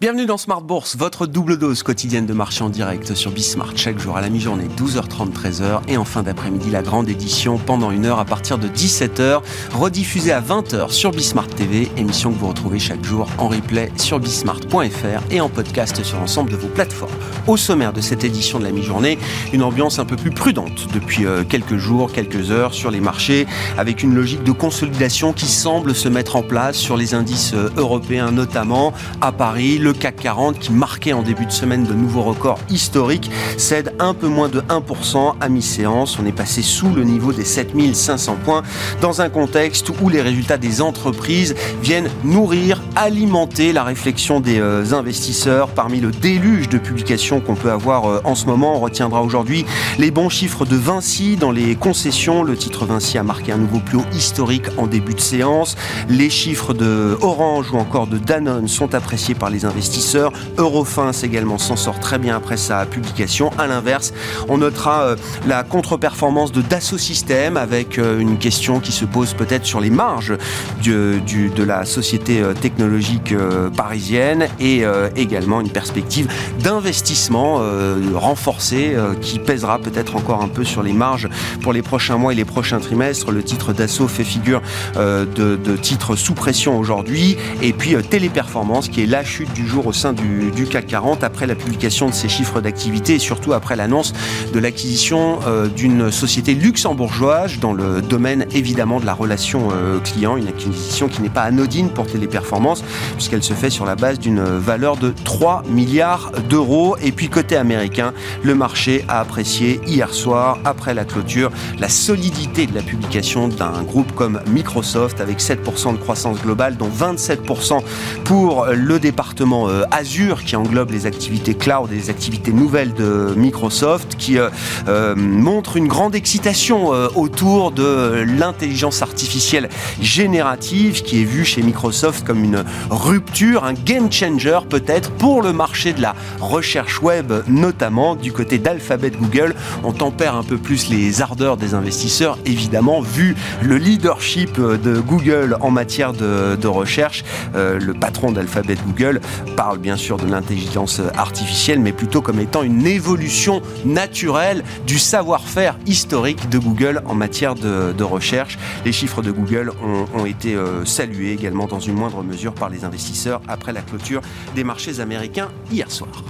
Bienvenue dans Smart Bourse, votre double dose quotidienne de marché en direct sur Bismart chaque jour à la mi-journée 12h30 13h et en fin d'après-midi la grande édition pendant une heure à partir de 17h rediffusée à 20h sur Bismart TV, émission que vous retrouvez chaque jour en replay sur bismart.fr et en podcast sur l'ensemble de vos plateformes. Au sommaire de cette édition de la mi-journée, une ambiance un peu plus prudente depuis euh, quelques jours, quelques heures sur les marchés avec une logique de consolidation qui semble se mettre en place sur les indices euh, européens notamment à Paris, le CAC 40 qui marquait en début de semaine de nouveaux records historiques cède un peu moins de 1% à mi-séance. On est passé sous le niveau des 7500 points dans un contexte où les résultats des entreprises viennent nourrir, alimenter la réflexion des euh, investisseurs. Parmi le déluge de publications qu'on peut avoir euh, en ce moment, on retiendra aujourd'hui les bons chiffres de Vinci dans les concessions. Le titre Vinci a marqué un nouveau plus haut historique en début de séance. Les chiffres de Orange ou encore de Danone sont appréciés par les investisseurs investisseurs. Également s'en sort très bien après sa publication. À l'inverse, on notera euh, la contre-performance de Dassault Systèmes avec euh, une question qui se pose peut-être sur les marges du, de la société euh, technologique parisienne et également une perspective d'investissement renforcée qui pèsera peut-être encore un peu sur les marges pour les prochains mois et les prochains trimestres. Le titre Dassault fait figure de, de titre sous pression aujourd'hui. Et puis Téléperformance qui est la chute du au sein du, CAC 40 après la publication de ces chiffres d'activité et surtout après l'annonce de l'acquisition euh, d'une société luxembourgeoise dans le domaine évidemment de la relation euh, client, une acquisition qui n'est pas anodine pour Téléperformance puisqu'elle se fait sur la base d'une valeur de 3 milliards d'euros. Et puis côté américain, le marché a apprécié hier soir, après la clôture, la solidité de la publication d'un groupe comme Microsoft avec 7% de croissance globale, dont 27% pour le département euh, Azure qui englobe les activités cloud et les activités nouvelles de Microsoft qui euh, euh, montre une grande excitation autour de l'intelligence artificielle générative qui est vue chez Microsoft comme une rupture, un game changer peut-être pour le marché de la recherche web notamment du côté d'Alphabet Google. On tempère un peu plus les ardeurs des investisseurs évidemment vu le leadership de Google en matière de, de recherche. le patron d'Alphabet Google parle bien sûr de l'intelligence artificielle, mais plutôt comme étant une évolution naturelle du savoir-faire historique de Google en matière de, recherche. Les chiffres de Google ont, été euh, salués également dans une moindre mesure par les investisseurs après la clôture des marchés américains hier soir.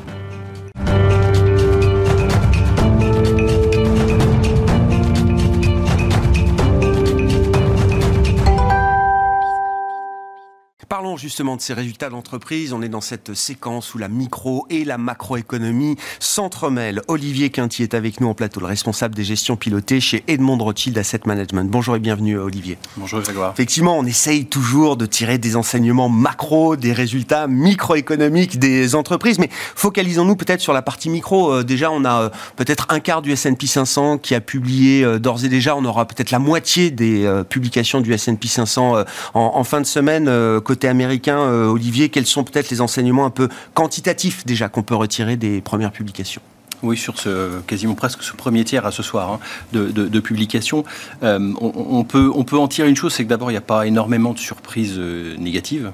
Justement de ces résultats d'entreprise. On est dans cette séquence où la micro et la macroéconomie s'entremêlent. Olivier Quinty est avec nous en plateau, le responsable des gestions pilotées chez Edmond Rothschild Asset Management. Bonjour et bienvenue Olivier. Bonjour Grégoire. Effectivement, on essaye toujours de tirer des enseignements macro, des résultats microéconomiques des entreprises, mais focalisons-nous peut-être sur la partie micro. Euh, déjà, on a euh, peut-être un quart du S&P 500 qui a publié euh, d'ores et déjà. On aura peut-être la moitié des publications du S&P 500 en, fin de semaine côté américain, euh, Olivier, quels sont peut-être les enseignements un peu quantitatifs déjà qu'on peut retirer des premières publications? Oui, sur ce quasiment presque ce premier tiers à ce soir hein, de, de, publication, euh, on, peut, on peut en tirer une chose, c'est que d'abord il n'y a pas énormément de surprises euh, négatives,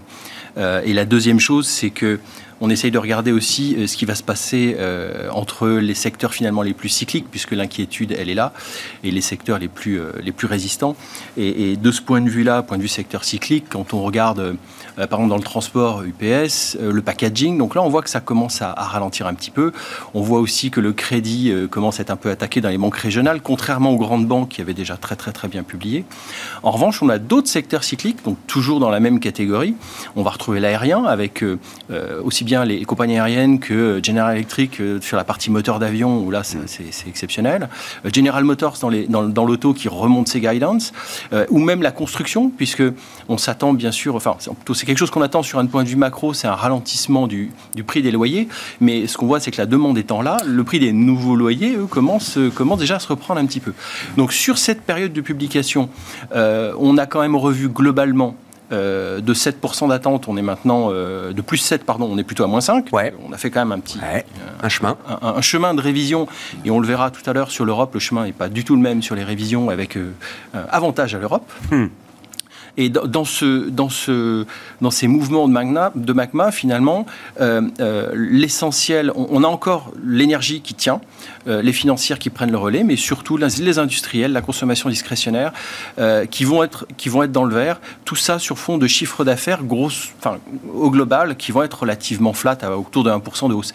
et la deuxième chose, c'est que on essaye de regarder aussi euh, ce qui va se passer euh, entre les secteurs finalement les plus cycliques, puisque l'inquiétude, elle est là, et les secteurs les plus, euh, les plus résistants. Et, de ce point de vue-là, point de vue secteur cyclique, quand on regarde, par exemple, dans le transport UPS, le packaging, donc là, on voit que ça commence à, ralentir un petit peu. On voit aussi que le crédit commence à être un peu attaqué dans les banques régionales, contrairement aux grandes banques qui avaient déjà très, très, très bien publié. En revanche, on a d'autres secteurs cycliques, donc toujours dans la même catégorie. On va retrouver l'aérien avec aussi bien les compagnies aériennes que General Electric euh, sur la partie moteur d'avion, où là c'est exceptionnel. Euh, General Motors dans l'auto dans, qui remonte ses guidance, euh, ou même la construction, puisque on s'attend bien sûr, enfin c'est quelque chose qu'on attend sur un point de vue macro, c'est un ralentissement du, prix des loyers, mais ce qu'on voit c'est que la demande étant là, le prix des nouveaux loyers, eux, commence, commence déjà à se reprendre un petit peu. Donc sur cette période de publication, on a quand même revu globalement euh, de 7% d'attente, on est maintenant euh, de plus 7, pardon, on est plutôt à moins 5. On a fait quand même un petit euh, un chemin, un, chemin de révision et on le verra tout à l'heure sur l'Europe. Le chemin n'est pas du tout le même sur les révisions avec avantage à l'Europe. Hmm. Et dans, ce, dans, ce, dans ces mouvements de magma, de magma finalement, euh, euh, l'essentiel, on, a encore l'énergie qui tient, euh, les financières qui prennent le relais, mais surtout les industriels, la consommation discrétionnaire, qui, vont être, qui vont être dans le vert. Tout ça sur fond de chiffre d'affaires enfin, au global, qui vont être relativement flat, à autour de 1% de hausse.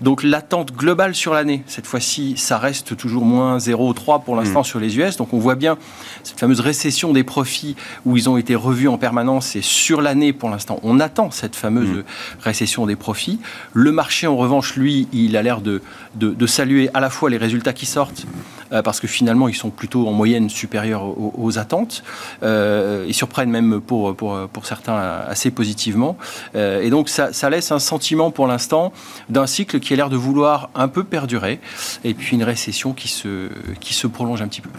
Donc l'attente globale sur l'année, cette fois-ci, ça reste toujours moins 0,3 pour l'instant mmh. sur les US. Donc on voit bien cette fameuse récession des profits où ils ont été revus en permanence et sur l'année pour l'instant, on attend cette fameuse mmh. récession des profits. Le marché en revanche, lui, il a l'air de, de, saluer à la fois les résultats qui sortent euh, parce que finalement ils sont plutôt en moyenne supérieurs aux, attentes. Euh, ils surprennent même pour, pour, pour certains assez positivement. Euh, et donc ça, ça laisse un sentiment pour l'instant d'un cycle qui a l'air de vouloir un peu perdurer et puis une récession qui se, qui se prolonge un petit peu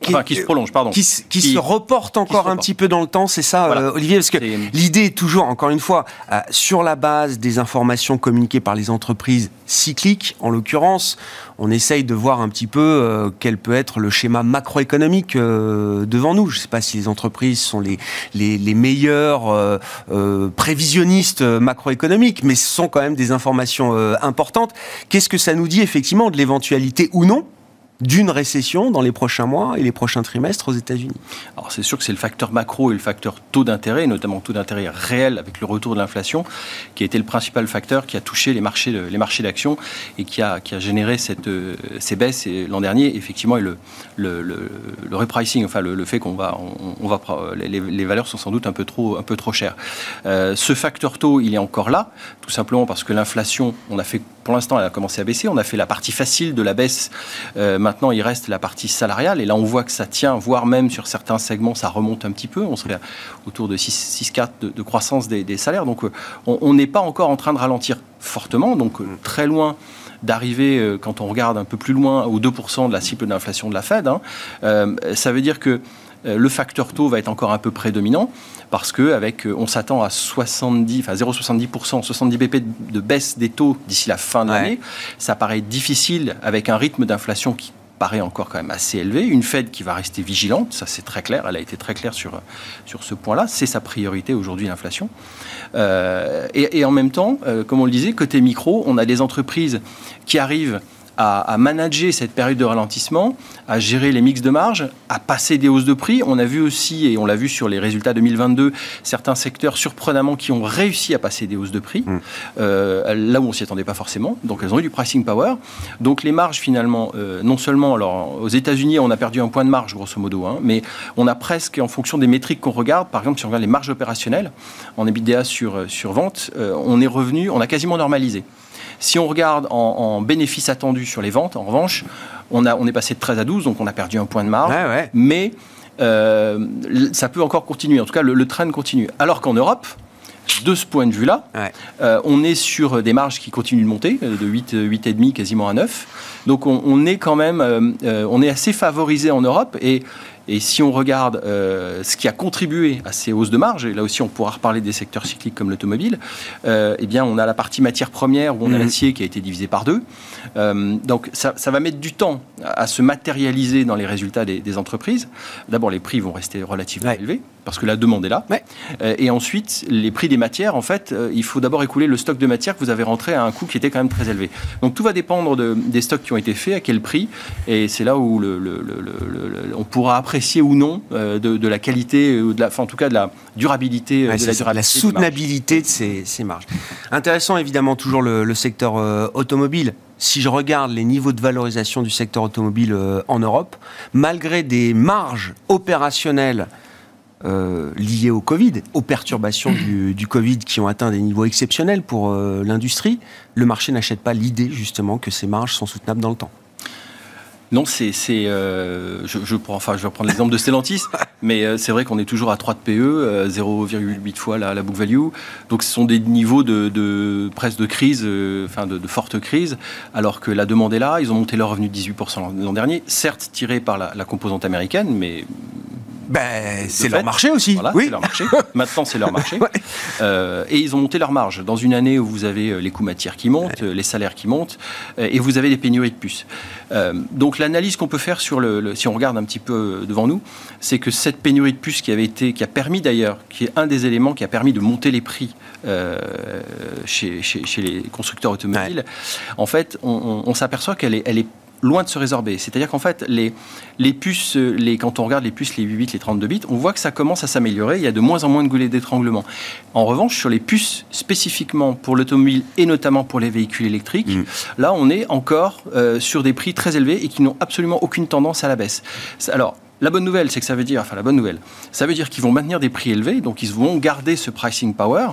qui, se prolonge, pardon. Qui, se reporte encore un petit peu dans le temps, c'est ça, euh, Olivier Parce que l'idée est toujours, encore une fois, euh, sur la base des informations communiquées par les entreprises cycliques, en l'occurrence, on essaye de voir un petit peu euh, quel peut être le schéma macroéconomique devant nous. Je ne sais pas si les entreprises sont les, les, les meilleurs prévisionnistes macroéconomiques, mais ce sont quand même des informations importantes. Qu'est-ce que ça nous dit effectivement de l'éventualité ou non d'une récession dans les prochains mois et les prochains trimestres aux États-Unis Alors c'est sûr que c'est le facteur macro et le facteur taux d'intérêt, notamment taux d'intérêt réel avec le retour de l'inflation, qui a été le principal facteur qui a touché les marchés, les marchés d'actions et qui a, qui a généré cette, euh, ces baisses l'an dernier. Effectivement, et le, le, le, repricing, enfin le, fait qu'on va, on, va les, valeurs sont sans doute un peu trop, un peu trop chères. Euh, ce facteur taux, il est encore là, tout simplement parce que l'inflation, on a fait, pour l'instant, elle a commencé à baisser. On a fait la partie facile de la baisse. Euh, Maintenant, il reste la partie salariale. Et là, on voit que ça tient, voire même sur certains segments, ça remonte un petit peu. On serait autour de 6-4 de, croissance des, salaires. Donc, euh, on n'est pas encore en train de ralentir fortement. Donc, euh, très loin d'arriver, quand on regarde un peu plus loin, aux 2% de la cible d'inflation de la Fed. Hein. ça veut dire que le facteur taux va être encore un peu prédominant parce que avec, on s'attend à 70, enfin 0,70%, 70 BP de baisse des taux d'ici la fin de l'année. Ça paraît difficile avec un rythme d'inflation qui paraît encore quand même assez élevé. Une Fed qui va rester vigilante, ça c'est très clair, elle a été très claire sur, sur ce point-là. C'est sa priorité aujourd'hui, l'inflation. Euh, et, en même temps, euh, comme on le disait, côté micro, on a des entreprises qui arrivent à, manager cette période de ralentissement, à gérer les mix de marge, à passer des hausses de prix. On a vu aussi, et on l'a vu sur les résultats 2022, certains secteurs surprenamment qui ont réussi à passer des hausses de prix, mm. euh, là où on s'y attendait pas forcément. Donc elles ont eu du pricing power. Donc les marges finalement, euh, non seulement, alors aux États-Unis on a perdu un point de marge grosso modo, hein, mais on a presque, en fonction des métriques qu'on regarde, par exemple si on regarde les marges opérationnelles en EBITDA sur, sur vente, euh, on est revenu, on a quasiment normalisé. Si on regarde en, bénéfices attendus sur les ventes, en revanche, on, a, on est passé de 13 à 12, donc on a perdu un point de marge. Mais euh, ça peut encore continuer. En tout cas, le, train continue. Alors qu'en Europe, de ce point de vue-là, euh, on est sur des marges qui continuent de monter, euh, de 8, 8,5 quasiment à 9. Donc on, est quand même, on est assez favorisé en Europe et et si on regarde euh, ce qui a contribué à ces hausses de marge, et là aussi on pourra reparler des secteurs cycliques comme l'automobile, euh, eh bien on a la partie matière première où on a mhm. l'acier qui a été divisé par deux. Euh, donc ça, va mettre du temps à, se matérialiser dans les résultats des, entreprises. D'abord les prix vont rester relativement élevés parce que la demande est là. et ensuite les prix des matières, en fait, il faut d'abord écouler le stock de matières que vous avez rentré à un coût qui était quand même très élevé. Donc tout va dépendre des stocks qui ont été faits, à quel prix, et c'est là où on pourra après ou non euh, de, la qualité, euh, ou de la, enfin, en tout cas de la durabilité, euh, de la, soutenabilité de ces, marges. Intéressant évidemment toujours le, secteur automobile. Si je regarde les niveaux de valorisation du secteur automobile en Europe, malgré des marges opérationnelles liées au Covid, aux perturbations du, du, Covid qui ont atteint des niveaux exceptionnels pour l'industrie, le marché n'achète pas l'idée justement que ces marges sont soutenables dans le temps. Non, c'est, euh, je, prends, enfin, je vais prendre l'exemple de Stellantis, mais euh, c'est vrai qu'on est toujours à 3 de PE, 0,8 fois la, book value. Donc, ce sont des niveaux de, presque de crise, euh, enfin, de, forte crise, alors que la demande est là. Ils ont monté leur revenu de 18% l'an dernier, certes tiré par la, composante américaine, mais Ben, c'est leur marché aussi. Voilà, oui. c'est leur marché. Maintenant, c'est leur marché. Euh, et ils ont monté leur marge. Dans une année où vous avez euh, les coûts matières qui montent, les salaires qui montent, et vous avez des pénuries de puces. donc l'analyse qu'on peut faire sur le, si on regarde un petit peu devant nous, c'est que cette pénurie de puces qui avait été, qui a permis d'ailleurs, qui est un des éléments qui a permis de monter les prix chez, chez, les constructeurs automobiles, en fait, on, on s'aperçoit qu'elle est, elle est loin de se résorber. C'est-à-dire qu'en fait, les, les puces, les, quand on regarde les puces, les 8 bits, les 32 bits, on voit que ça commence à s'améliorer. Il y a de moins en moins de goulets d'étranglement. En revanche, sur les puces spécifiquement pour l'automobile et notamment pour les véhicules électriques, mmh. là, on est encore euh, sur des prix très élevés et qui n'ont absolument aucune tendance à la baisse. Alors, la bonne nouvelle, c'est que ça veut dire, enfin la bonne nouvelle, ça veut dire qu'ils vont maintenir des prix élevés, donc ils vont garder ce pricing power.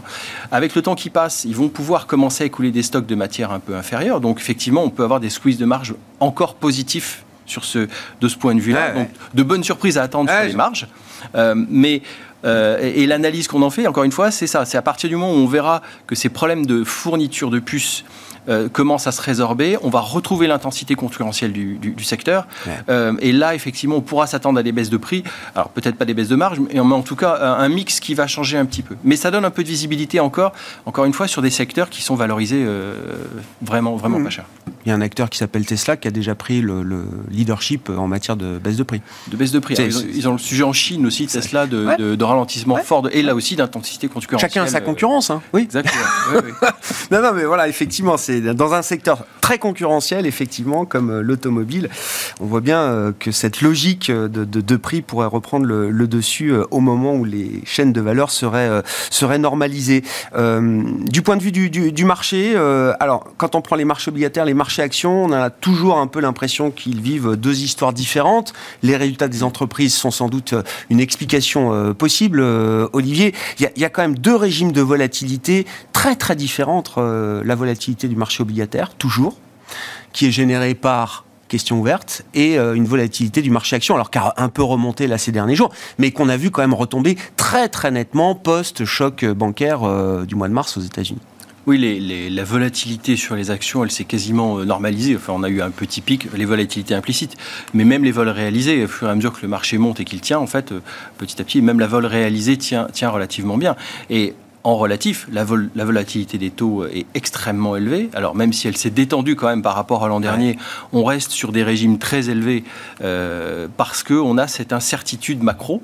Avec le temps qui passe, ils vont pouvoir commencer à écouler des stocks de matière un peu inférieurs. Donc effectivement, on peut avoir des squeezes de marge encore positifs sur ce, de ce point de vue-là. donc de bonnes surprises à attendre sur les marges. Euh, mais euh, et, l'analyse qu'on en fait, encore une fois, c'est ça. C'est à partir du moment où on verra que ces problèmes de fourniture de puces euh, commence à se résorber, on va retrouver l'intensité concurrentielle du, secteur. Euh, et là, effectivement, on pourra s'attendre à des baisses de prix. Alors, peut-être pas des baisses de marge, mais en tout cas, un mix qui va changer un petit peu. Mais ça donne un peu de visibilité encore, encore une fois, sur des secteurs qui sont valorisés euh, vraiment, vraiment mmh. pas cher. Il y a un acteur qui s'appelle Tesla qui a déjà pris le, leadership en matière de baisse de prix. De baisse de prix. ils, ont, le sujet en Chine aussi, Tesla, de, ralentissement fort et là aussi d'intensité concurrentielle. Chacun a sa concurrence, hein. Oui. Exactement. non, non, mais voilà, effectivement, c'est dans un secteur très concurrentiel, effectivement, comme euh, l'automobile. On voit bien euh, que cette logique euh, de, prix pourrait reprendre le, dessus au moment où les chaînes de valeur seraient, seraient normalisées. du point de vue du, marché, alors quand on prend les marchés obligataires, les marchés actions, on a toujours un peu l'impression qu'ils vivent deux histoires différentes. Les résultats des entreprises sont sans doute une explication possible. Olivier, il y, a quand même deux régimes de volatilité très très différents entre la volatilité du marché obligataire, toujours, qui est générée par question ouverte et euh, une volatilité du marché action, alors a un peu remonté là ces derniers jours, mais qu'on a vu quand même retomber très très nettement post-choc bancaire euh, du mois de mars aux États-Unis. Oui, la volatilité sur les actions, elle s'est quasiment euh, normalisée. Enfin, on a eu un petit pic, les volatilités implicites, mais même les vols réalisés, au fur et à mesure que le marché monte et qu'il tient, en fait, petit à petit, même la vol réalisée tient, tient relativement bien. Et en relatif, la, volatilité des taux est extrêmement élevée. Alors même si elle s'est détendue quand même par rapport à l'an dernier, on reste sur des régimes très élevés euh, parce qu'on a cette incertitude macro.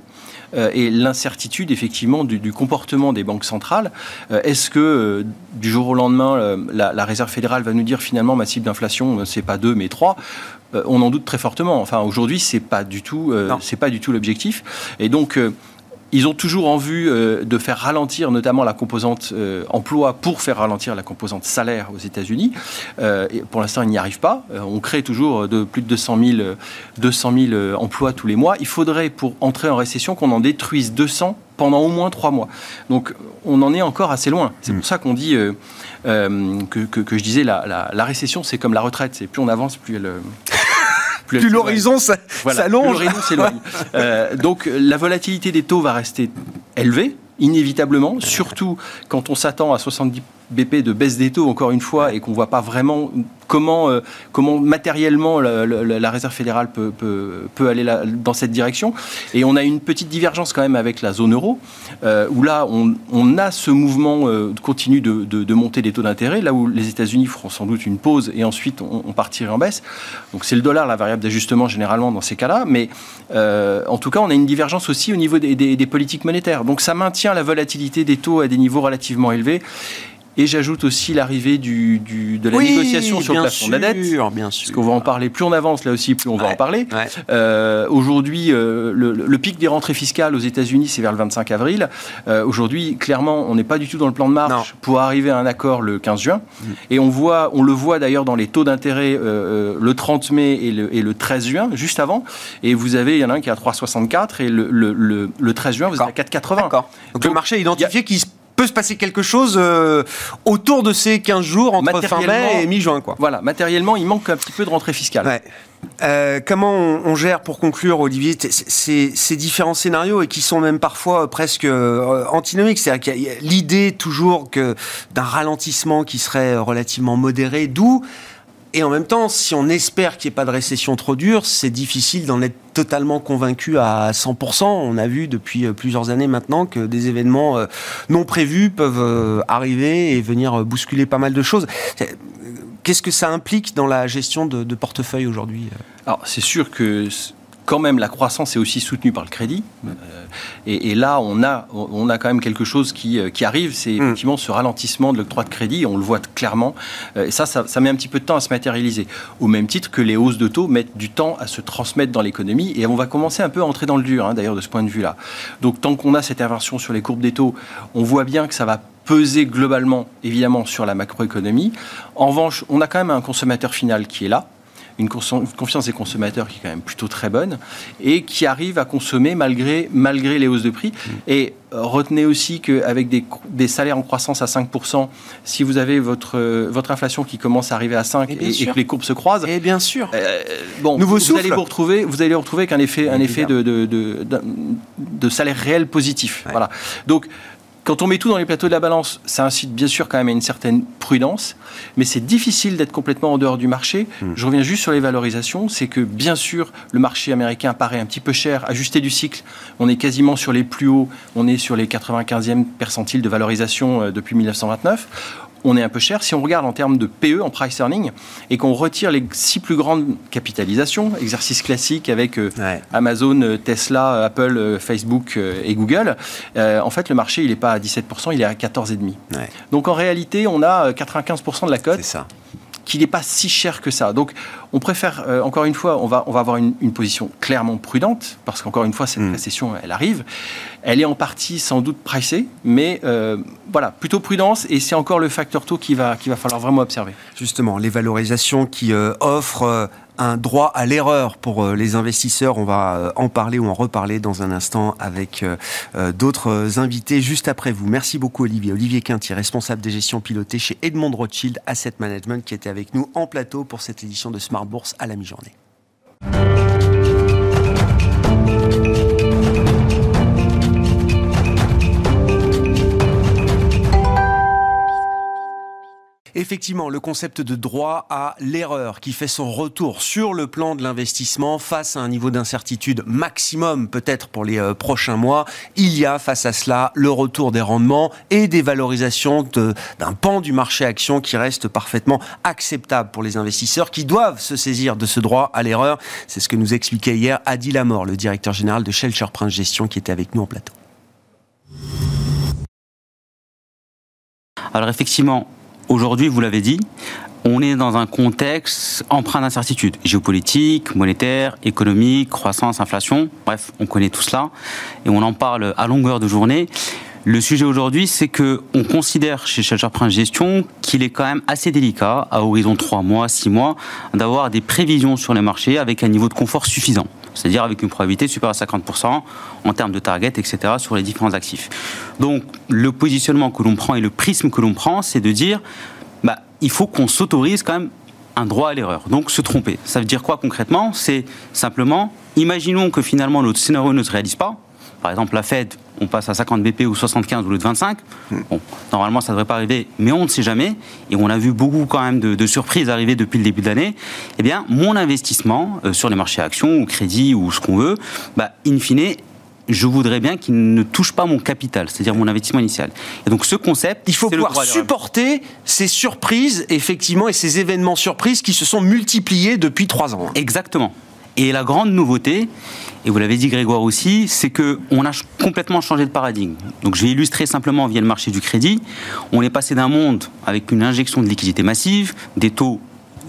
Euh, et l'incertitude effectivement du, comportement des banques centrales. Euh, est-ce que du jour au lendemain, la, Réserve fédérale va nous dire finalement ma cible d'inflation, c'est pas 2 mais 3 on en doute très fortement. Enfin, aujourd'hui, c'est pas du tout, c'est pas du tout l'objectif. Et donc, ils ont toujours en vue euh, de faire ralentir notamment la composante euh, emploi pour faire ralentir la composante salaire aux États-Unis. Euh, pour l'instant, ils n'y arrivent pas. on crée toujours de plus de 200 000, 200 000 emplois tous les mois. Il faudrait, pour entrer en récession, qu'on en détruise 200 pendant au moins trois mois. Donc on en est encore assez loin. C'est pour mm. ça qu'on dit que, que, je disais la, la récession, c'est comme la retraite. C'est plus on avance, plus elle plus, l'horizon s'allonge. euh, donc la volatilité des taux va rester élevée, inévitablement, surtout quand on s'attend à 70 BP de baisse des taux, encore une fois, et qu'on ne voit pas vraiment comment, euh, comment matériellement la, Réserve fédérale peut, peut, aller dans cette direction. Et on a une petite divergence quand même avec la zone euro, euh, où là, on, on, a ce mouvement euh, continu de, de, montée des taux d'intérêt, là où les États-Unis feront sans doute une pause et ensuite on, on partirait en baisse. Donc c'est le dollar, la variable d'ajustement généralement dans ces cas-là. Mais en tout cas, on a une divergence aussi au niveau des, des politiques monétaires. Donc ça maintient la volatilité des taux à des niveaux relativement élevés. Et j'ajoute aussi l'arrivée du, de la négociation sur le plafond de la dette. Bien sûr. Parce qu'on va en parler. Plus on avance, là aussi, plus on va en parler. Euh, Aujourd'hui, euh, le, pic des rentrées fiscales aux États-Unis, c'est vers le 25 avril. Euh, Aujourd'hui, clairement, on n'est pas du tout dans le plan de marche pour arriver à un accord le 15 juin. Mm. Et on, voit, on le voit d'ailleurs dans les taux d'intérêt le 30 mai et le, et le, 13 juin, juste avant. Et vous avez, il y en a un qui est à 3,64 et le, le, 13 juin, vous êtes à 4,80. Donc, le marché a identifié qu'il se peut se passer quelque chose euh, autour de ces 15 jours entre fin mai et mi-juin. Quoi. Voilà, matériellement, il manque un petit peu de rentrée fiscale. Euh, comment on, gère, pour conclure, Olivier, ces, différents scénarios et qui sont même parfois presque euh, antinomiques? C'est-à-dire qu'il y a l'idée toujours que d'un ralentissement qui serait relativement modéré, d'où Et en même temps, si on espère qu'il n'y ait pas de récession trop dure, c'est difficile d'en être totalement convaincu à 100%. On a vu depuis euh, plusieurs années maintenant que des événements euh, non prévus peuvent euh, arriver et venir bousculer pas mal de choses. Qu'est-ce que ça implique dans la gestion de, de portefeuille aujourd'hui Alors, c'est sûr que quand même, la croissance est aussi soutenue par le crédit. Euh, et, là, on a, on a quand même quelque chose qui, euh, qui arrive, c'est mm. effectivement ce ralentissement de l'octroi de crédit, on le voit clairement. Euh, et ça, ça, met un petit peu de temps à se matérialiser. Au même titre que les hausses de taux mettent du temps à se transmettre dans l'économie. Et on va commencer un peu à entrer dans le dur, hein, d'ailleurs, de ce point de vue-là. Donc, tant qu'on a cette inversion sur les courbes des taux, on voit bien que ça va peser globalement, évidemment, sur la macroéconomie. En revanche, on a quand même un consommateur final qui est là, une confiance des consommateurs qui est quand même plutôt très bonne et qui arrive à consommer malgré, malgré les hausses de prix. Mm. Et euh, retenez aussi qu'avec des, des salaires en croissance à 5%, si vous avez votre, votre inflation qui commence à arriver à 5 et, que les courbes se croisent, et bien sûr. Euh, bon, Nouveau vous, allez vous retrouver, vous allez retrouver qu'un effet, un effet de, de, de, de, salaire réel positif. Voilà. Donc quand on met tout dans les plateaux de la balance, ça incite bien sûr quand même à une certaine prudence, mais c'est difficile d'être complètement en dehors du marché. Hmm. Je reviens juste sur les valorisations, c'est que bien sûr le marché américain paraît un petit peu cher, ajusté du cycle, on est quasiment sur les plus hauts, on est sur les 95e percentiles de valorisation euh, depuis 1929 on est un peu cher. Si on regarde en termes de PE, en price earning, et qu'on retire les six plus grandes capitalisations, exercice classique avec euh, Amazon, euh, Tesla, euh, Apple, Facebook et Google, en fait, le marché, il n'est pas à 17%, il est à 14,5%. Donc en réalité, on a 95% de la cote. Qu'il n'est pas si cher que ça. Donc, on préfère, euh, encore une fois, on va, on va avoir une, position clairement prudente, parce qu'encore une fois, cette mm. récession, elle arrive. Elle est en partie sans doute pricée, mais euh, voilà, plutôt prudence, et c'est encore le facteur taux qu'il va, qu'il va falloir vraiment observer. Justement, les valorisations qui euh, offrent un droit à l'erreur pour euh, les investisseurs. On va euh, en parler ou en reparler dans un instant avec euh, d'autres invités juste après vous. Merci beaucoup Olivier. Olivier Quintier, responsable des gestions pilotées chez Edmond Rothschild Asset Management qui était avec nous en plateau pour cette édition de Smart Bourse à la mi-journée. Effectivement, le concept de droit à l'erreur qui fait son retour sur le plan de l'investissement face à un niveau d'incertitude maximum peut-être pour les euh, prochains mois. Il y a face à cela le retour des rendements et des valorisations d'un pan du marché action qui reste parfaitement acceptable pour les investisseurs qui doivent se saisir de ce droit à l'erreur. C'est ce que nous expliquait hier Adi Lamor, le directeur général de Shelter Prince Gestion qui était avec nous en plateau. Alors effectivement, Aujourd'hui, vous l'avez dit, on est dans un contexte empreint d'incertitude géopolitique, monétaire, économique, croissance, inflation. Bref, on connaît tout cela et on en parle à longueur de journée. Le sujet aujourd'hui, c'est que on considère chez Shelter Prince Gestion qu'il est quand même assez délicat, à horizon 3 mois, 6 mois, d'avoir des prévisions sur les marchés avec un niveau de confort suffisant. C'est-à-dire avec une probabilité supérieure à 50% en termes de target, etc., sur les différents actifs. Donc, le positionnement que l'on prend et le prisme que l'on prend, c'est de dire, bah, il faut qu'on s'autorise quand même un droit à l'erreur. Donc, se tromper. Ça veut dire quoi concrètement? C'est simplement, imaginons que finalement notre scénario ne se réalise pas, par exemple, la Fed, on passe à 50 BP ou 75 au lieu de 25. Bon, normalement, ça ne devrait pas arriver, mais on ne sait jamais. Et on a vu beaucoup quand même de, surprises arriver depuis le début de l'année. Eh bien, mon investissement euh, sur les marchés actions ou crédit ou ce qu'on veut, bah, in fine, je voudrais bien qu'il ne touche pas mon capital, c'est-à-dire mon investissement initial. Et donc ce concept, il faut pouvoir supporter ces surprises, effectivement, et ces événements surprises qui se sont multipliés depuis trois ans. Exactement. Et la grande nouveauté, et vous l'avez dit Grégoire aussi, c'est qu'on a complètement changé de paradigme. Donc je vais illustrer simplement via le marché du crédit. On est passé d'un monde avec une injection de liquidité massive, des taux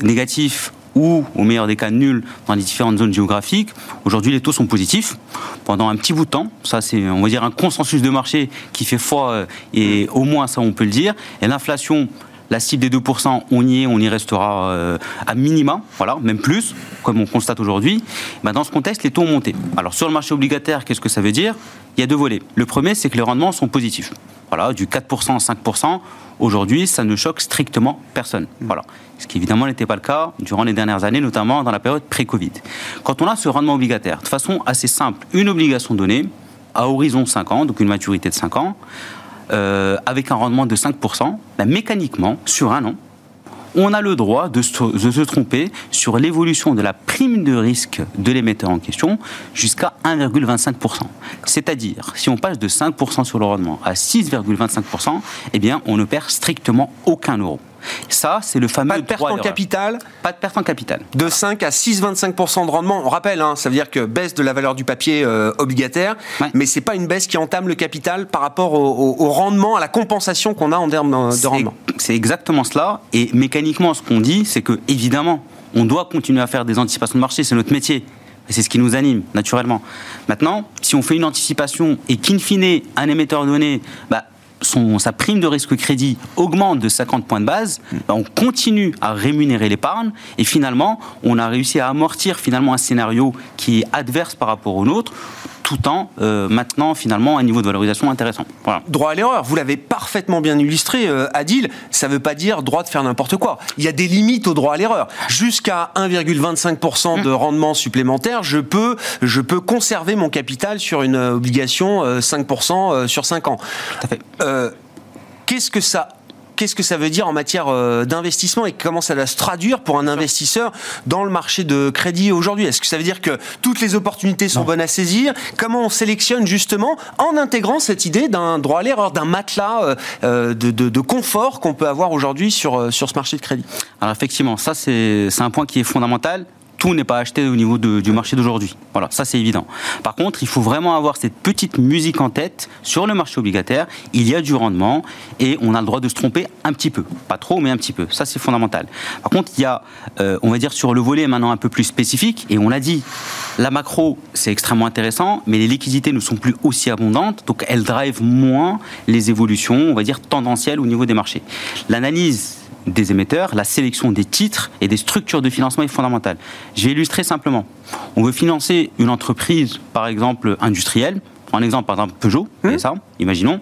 négatifs ou au meilleur des cas nuls dans les différentes zones géographiques. Aujourd'hui, les taux sont positifs pendant un petit bout de temps. Ça, c'est, on un consensus de marché qui fait foi euh, et au moins ça, on peut le dire. Et l'inflation la cible des 2%, on y est, on y restera euh, à minima, voilà, même plus, comme on constate aujourd'hui. Bah, dans ce contexte, les taux ont monté. Alors sur le marché obligataire, qu'est-ce que ça veut dire? Il y a deux volets. Le premier, c'est que les rendements sont positifs. Voilà, du 4% à 5%, aujourd'hui, ça ne choque strictement personne. Voilà. Ce qui évidemment n'était pas le cas durant les dernières années, notamment dans la période pré-Covid. Quand on a ce rendement obligataire, de façon assez simple, une obligation donnée, à horizon 5 ans, donc une maturité de 5 ans, avec un rendement de 5%, ben, mécaniquement, sur un an, on a le droit de se, tromper sur l'évolution de la prime de risque de l'émetteur en question jusqu'à 1,25%. C'est-à-dire, si on passe de 5% sur le rendement à 6,25%, eh bien, on ne perd strictement aucun euro. Ça, c'est le fameux pas de perte en capital. Pas de perte en capital. De 5 à 6,25% de rendement. On rappelle, hein, ça veut dire que baisse de la valeur du papier euh, obligataire, mais c'est pas une baisse qui entame le capital par rapport au, rendement, à la compensation qu'on a en termes de rendement. C'est exactement cela. Et mécaniquement, ce qu'on dit, c'est que évidemment, on doit continuer à faire des anticipations de marché. C'est notre métier. C'est ce qui nous anime, naturellement. Maintenant, si on fait une anticipation et qu'in fine, un émetteur donné bah, sa prime de risque crédit augmente de 50 points de base, ben, on continue à rémunérer l'épargne et finalement, on a réussi à amortir finalement un scénario qui est adverse par rapport au nôtre tout en euh, maintenant finalement un niveau de valorisation intéressant. Droit à l'erreur, vous l'avez parfaitement bien illustré, euh, Adil, ça ne veut pas dire droit de faire n'importe quoi. Il y a des limites au droit à l'erreur. Jusqu'à 1,25% de rendement supplémentaire, je peux, je peux conserver mon capital sur une obligation 5% euh, sur 5 ans. Tout à fait. Qu'est-ce que ça qu'est-ce que ça veut dire en matière euh, d'investissement et comment ça va se traduire pour un investisseur dans le marché de crédit aujourd'hui? Est-ce que ça veut dire que toutes les opportunités sont bonnes à saisir? Comment on sélectionne justement en intégrant cette idée d'un droit à l'erreur, d'un matelas euh, euh, de, confort qu'on peut avoir aujourd'hui sur, sur ce marché de crédit? Alors effectivement, ça c'est un point qui est fondamental tout n'est pas acheté au niveau du marché d'aujourd'hui. Voilà, ça c'est évident. Par contre, il faut vraiment avoir cette petite musique en tête sur le marché obligataire. Il y a du rendement et on a le droit de se tromper un petit peu. Pas trop, mais un petit peu. Ça c'est fondamental. Par contre, il y a, euh, on va dire, sur le volet maintenant un peu plus spécifique, et on l'a dit, la macro c'est extrêmement intéressant, mais les liquidités ne sont plus aussi abondantes, donc elles drivent moins les évolutions, on va dire, tendancielles au niveau des marchés. L'analyse des émetteurs, la sélection des titres et des structures de financement est fondamentale. Je vais illustrer simplement. On veut financer une entreprise, par exemple industrielle. Un exemple, par exemple Peugeot, mmh. ça, imaginons.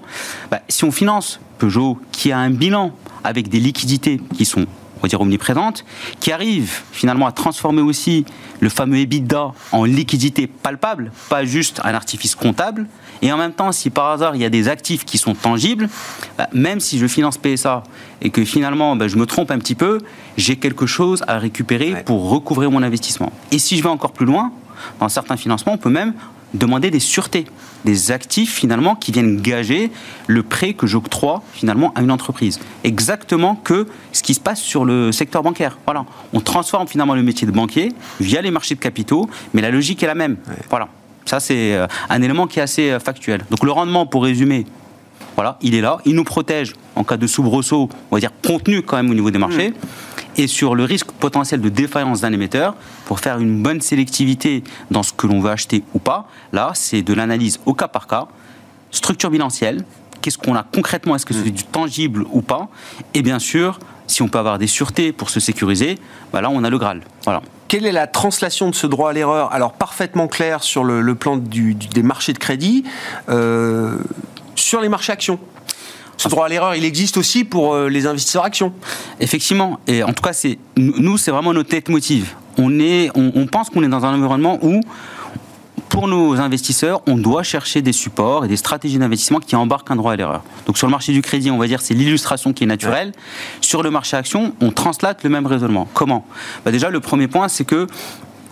Bah, si on finance Peugeot qui a un bilan avec des liquidités qui sont on va dire omniprésente, qui arrive finalement à transformer aussi le fameux EBITDA en liquidité palpable, pas juste un artifice comptable. Et en même temps, si par hasard il y a des actifs qui sont tangibles, bah, même si je finance PSA et que finalement bah, je me trompe un petit peu, j'ai quelque chose à récupérer pour recouvrir mon investissement. Et si je vais encore plus loin, dans certains financements, on peut même demander des sûretés, des actifs finalement qui viennent gager le prêt que j'octroie finalement à une entreprise. Exactement que ce qui se passe sur le secteur bancaire. Voilà, on transforme finalement le métier de banquier via les marchés de capitaux, mais la logique est la même. Voilà, ça c'est euh, un élément qui est assez euh, factuel. Donc le rendement, pour résumer, voilà, il est là, il nous protège en cas de soubresaut, on va dire contenu quand même au niveau des marchés. Mmh et sur le risque potentiel de défaillance d'un émetteur pour faire une bonne sélectivité dans ce que l'on veut acheter ou pas. Là, c'est de l'analyse au cas par cas, structure bilancielle, qu'est-ce qu'on a concrètement, est-ce que c'est du tangible ou pas, et bien sûr, si on peut avoir des sûretés pour se sécuriser, bah là on a le Graal. Voilà. Quelle est la translation de ce droit à l'erreur? Alors parfaitement clair sur le, plan des marchés de crédit, euh, sur les marchés actions. Ce droit à l'erreur, il existe aussi pour euh, les investisseurs actions. Effectivement. Et en tout cas, c'est nous, c'est vraiment notre tête motive. On, est, on, pense qu'on est dans un environnement où pour nos investisseurs, on doit chercher des supports et des stratégies d'investissement qui embarquent un droit à l'erreur. Donc sur le marché du crédit, on va dire c'est l'illustration qui est naturelle. Sur le marché action, on translate le même raisonnement. Comment? Bah Déjà, le premier point, c'est que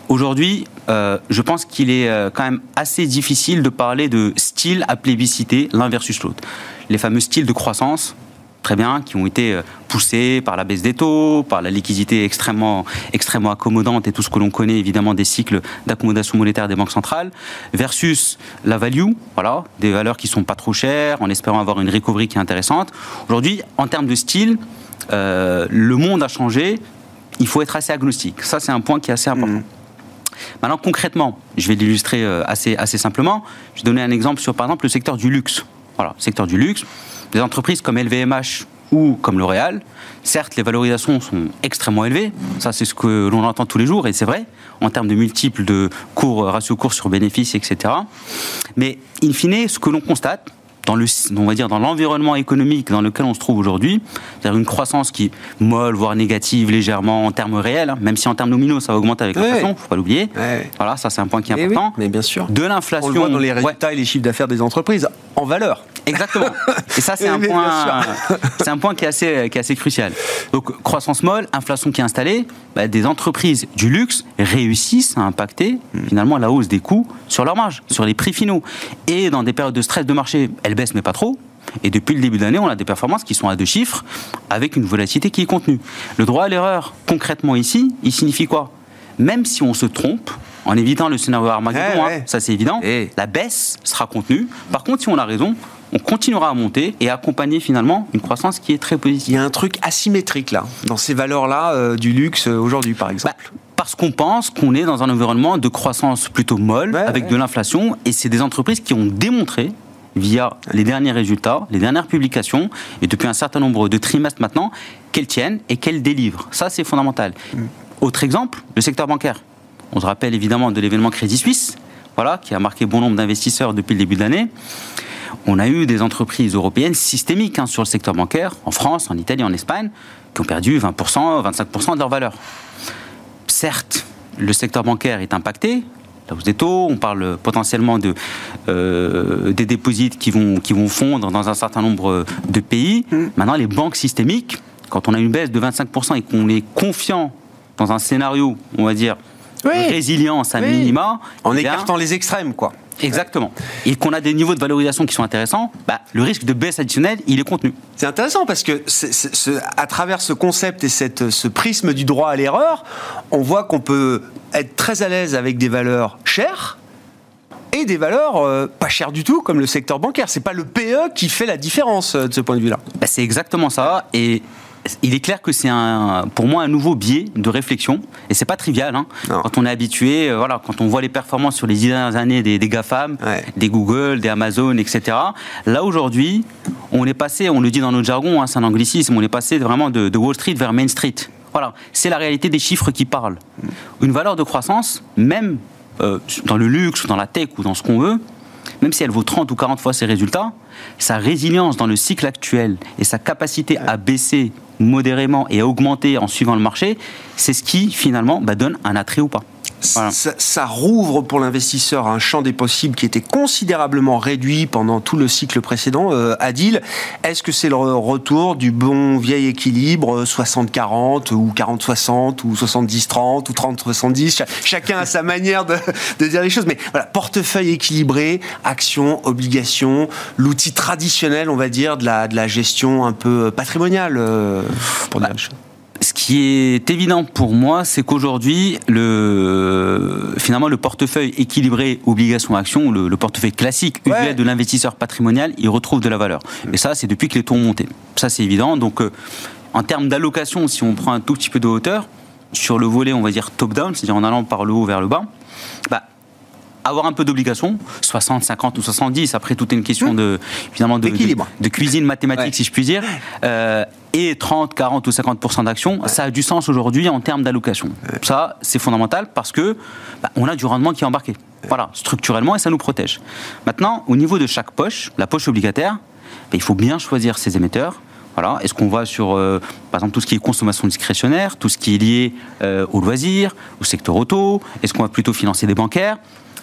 Aujourd'hui, euh, je pense qu'il est euh, quand même assez difficile de parler de style à plébisciter l'un versus l'autre les fameux styles de croissance, très bien, qui ont été euh, poussés par la baisse des taux, par la liquidité extrêmement, extrêmement accommodante et tout ce que l'on connaît évidemment des cycles d'accommodation monétaire des banques centrales, versus la value, voilà, des valeurs qui sont pas trop chères, en espérant avoir une recovery qui est intéressante. Aujourd'hui, en termes de style, le monde a changé, il faut être assez agnostique. Ça, c'est un point qui est assez important. Mmh. Maintenant, concrètement, je vais l'illustrer euh, assez, simplement. Je vais donner un exemple sur, par exemple, le secteur du luxe. Voilà, secteur du luxe. Des entreprises comme LVMH ou comme L'Oréal, certes, les valorisations sont extrêmement élevées. Ça, c'est ce que l'on entend tous les jours, et c'est vrai, en termes de multiples de cours, ratio cours sur bénéfices, etc. Mais, in fine, ce que l'on constate, dans le, on va dire dans l'environnement économique dans lequel on se trouve aujourd'hui, c'est-à-dire une croissance qui est molle, voire négative légèrement en termes réels, hein, même si en termes nominaux ça va augmenter avec l'inflation, faut pas l'oublier. Voilà, ça c'est un point qui est eh important. mais bien sûr. De l'inflation. On le voit dans les résultats et les chiffres d'affaires des entreprises en valeur. Exactement. Et ça, c'est un, point, c'est un point qui est, assez, qui est assez crucial. Donc, croissance molle, inflation qui est installée, bah, des entreprises du luxe réussissent à impacter finalement la hausse des coûts sur leur marge, sur les prix finaux. Et dans des périodes de stress de marché, elles baissent, mais pas trop. Et depuis le début de l'année, on a des performances qui sont à deux chiffres, avec une volatilité qui est contenue. Le droit à l'erreur, concrètement ici, il signifie quoi? Même si on se trompe, en évitant le scénario Armageddon, hein, ça c'est évident, la baisse sera contenue. Par contre, si on a raison, on continuera à monter et accompagner finalement une croissance qui est très positive. Il y a un truc asymétrique là, dans ces valeurs-là euh, du luxe euh, aujourd'hui par exemple. Bah, parce qu'on pense qu'on est dans un environnement de croissance plutôt molle, avec de l'inflation, et c'est des entreprises qui ont démontré via les derniers résultats, les dernières publications, et depuis un certain nombre de trimestres maintenant, qu'elles tiennent et qu'elles délivrent. Ça, c'est fondamental. Mm. Autre exemple, le secteur bancaire. On se rappelle évidemment de l'événement Crédit Suisse, voilà, qui a marqué bon nombre d'investisseurs depuis le début de l'année. On a eu des entreprises européennes systémiques hein, sur le secteur bancaire, en France, en Italie, en Espagne, qui ont perdu 20%, 25% de leur valeur. Certes, le secteur bancaire est impacté, la hausse des taux, on parle potentiellement de, euh, des dépôts qui vont, qui vont fondre dans un certain nombre de pays. Mmh. Maintenant, les banques systémiques, quand on a une baisse de 25% et qu'on est confiant dans un scénario, on va dire, de résilience à minima. En eh écartant les extrêmes, quoi. Exactement. Et qu'on a des niveaux de valorisation qui sont intéressants, bah, le risque de baisse additionnelle, il est contenu. C'est intéressant parce que à travers ce concept et cette, ce prisme du droit à l'erreur, on voit qu'on peut être très à l'aise avec des valeurs chères et des valeurs euh, pas chères du tout, comme le secteur bancaire. C'est pas le PE qui fait la différence euh, de ce point de vue-là. Bah, c'est exactement ça. Et il est clair que c'est un, pour moi un nouveau biais de réflexion et c'est pas trivial. Hein. Quand on est habitué, euh, voilà, quand on voit les performances sur les dix dernières années des, des GAFAM, des Google, des Amazon, etc. Là aujourd'hui, on est passé, on le dit dans notre jargon, hein, c'est un anglicisme, on est passé vraiment de, Wall Street vers Main Street. Voilà, c'est la réalité des chiffres qui parlent. Une valeur de croissance, même euh, dans le luxe, dans la tech ou dans ce qu'on veut, même si elle vaut 30 ou 40 fois ses résultats, sa résilience dans le cycle actuel et sa capacité à baisser modérément et à augmenter en suivant le marché, c'est ce qui finalement bah, donne un attrait ou pas. Ça, rouvre pour l'investisseur un champ des possibles qui était considérablement réduit pendant tout le cycle précédent. Euh, Adil, est-ce que c'est le retour du bon vieil équilibre 60-40 ou 40-60 ou 70-30 ou 30-70 Chacun a sa manière de, dire les choses. Mais voilà, portefeuille équilibré, actions, obligations, l'outil traditionnel, on va dire, de la, de la gestion un peu patrimoniale, euh, pour dire bah, ce qui est évident pour moi, c'est qu'aujourd'hui, le, finalement, le portefeuille équilibré obligation-action, le, le, portefeuille classique usuel de l'investisseur patrimonial, il retrouve de la valeur. Et ça, c'est depuis que les taux ont monté. Ça, c'est évident. Donc, euh, en termes d'allocation, si on prend un tout petit peu de hauteur, sur le volet, on va dire top-down, c'est-à-dire en allant par le haut vers le bas, bah, avoir un peu d'obligation, 60, 50 ou 70, après tout est une question de, finalement de, de, cuisine mathématique, si je puis dire, euh, et 30, 40 ou 50% d'actions, ça a du sens aujourd'hui en termes d'allocation. Ça, c'est fondamental parce que bah, on a du rendement qui est embarqué. Voilà, structurellement, et ça nous protège. Maintenant, au niveau de chaque poche, la poche obligataire, bah, il faut bien choisir ses émetteurs. Voilà. Est-ce qu'on va sur, euh, par exemple, tout ce qui est consommation discrétionnaire, tout ce qui est lié euh, au loisir, au secteur auto? Est-ce qu'on va plutôt financer des bancaires?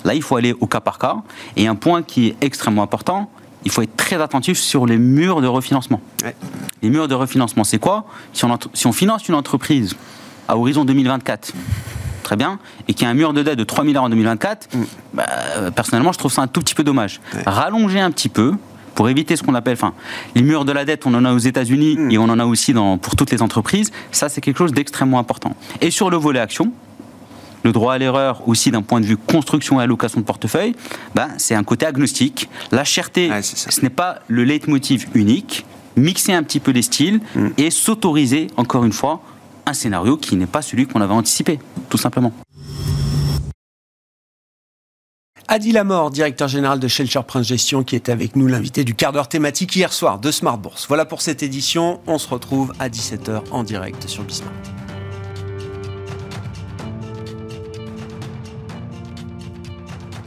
Là, il faut aller au cas par cas. Et un point qui est extrêmement important, il faut être très attentif sur les murs de refinancement. Les murs de refinancement, c'est quoi? Si on, si on, finance une entreprise à horizon 2024, très bien, et qu'il y a un mur de dette de 3 milliards en 2024, mm. bah, personnellement, je trouve ça un tout petit peu dommage. Rallonger un petit peu, pour éviter ce qu'on appelle, enfin, les murs de la dette, on en a aux États-Unis mm. et on en a aussi dans, pour toutes les entreprises. Ça, c'est quelque chose d'extrêmement important. Et sur le volet action, le droit à l'erreur aussi d'un point de vue construction et allocation de portefeuille, ben, c'est un côté agnostique. La cherté, ce n'est pas le leitmotiv unique. Mixer un petit peu les styles mm. et s'autoriser, encore une fois, un scénario qui n'est pas celui qu'on avait anticipé, tout simplement. Adi Lamor, directeur général de Shelter Prince Gestion, qui était avec nous, l'invité du quart d'heure thématique hier soir de Smart Bourse. Voilà pour cette édition. On se retrouve à 17h en direct sur Bismart.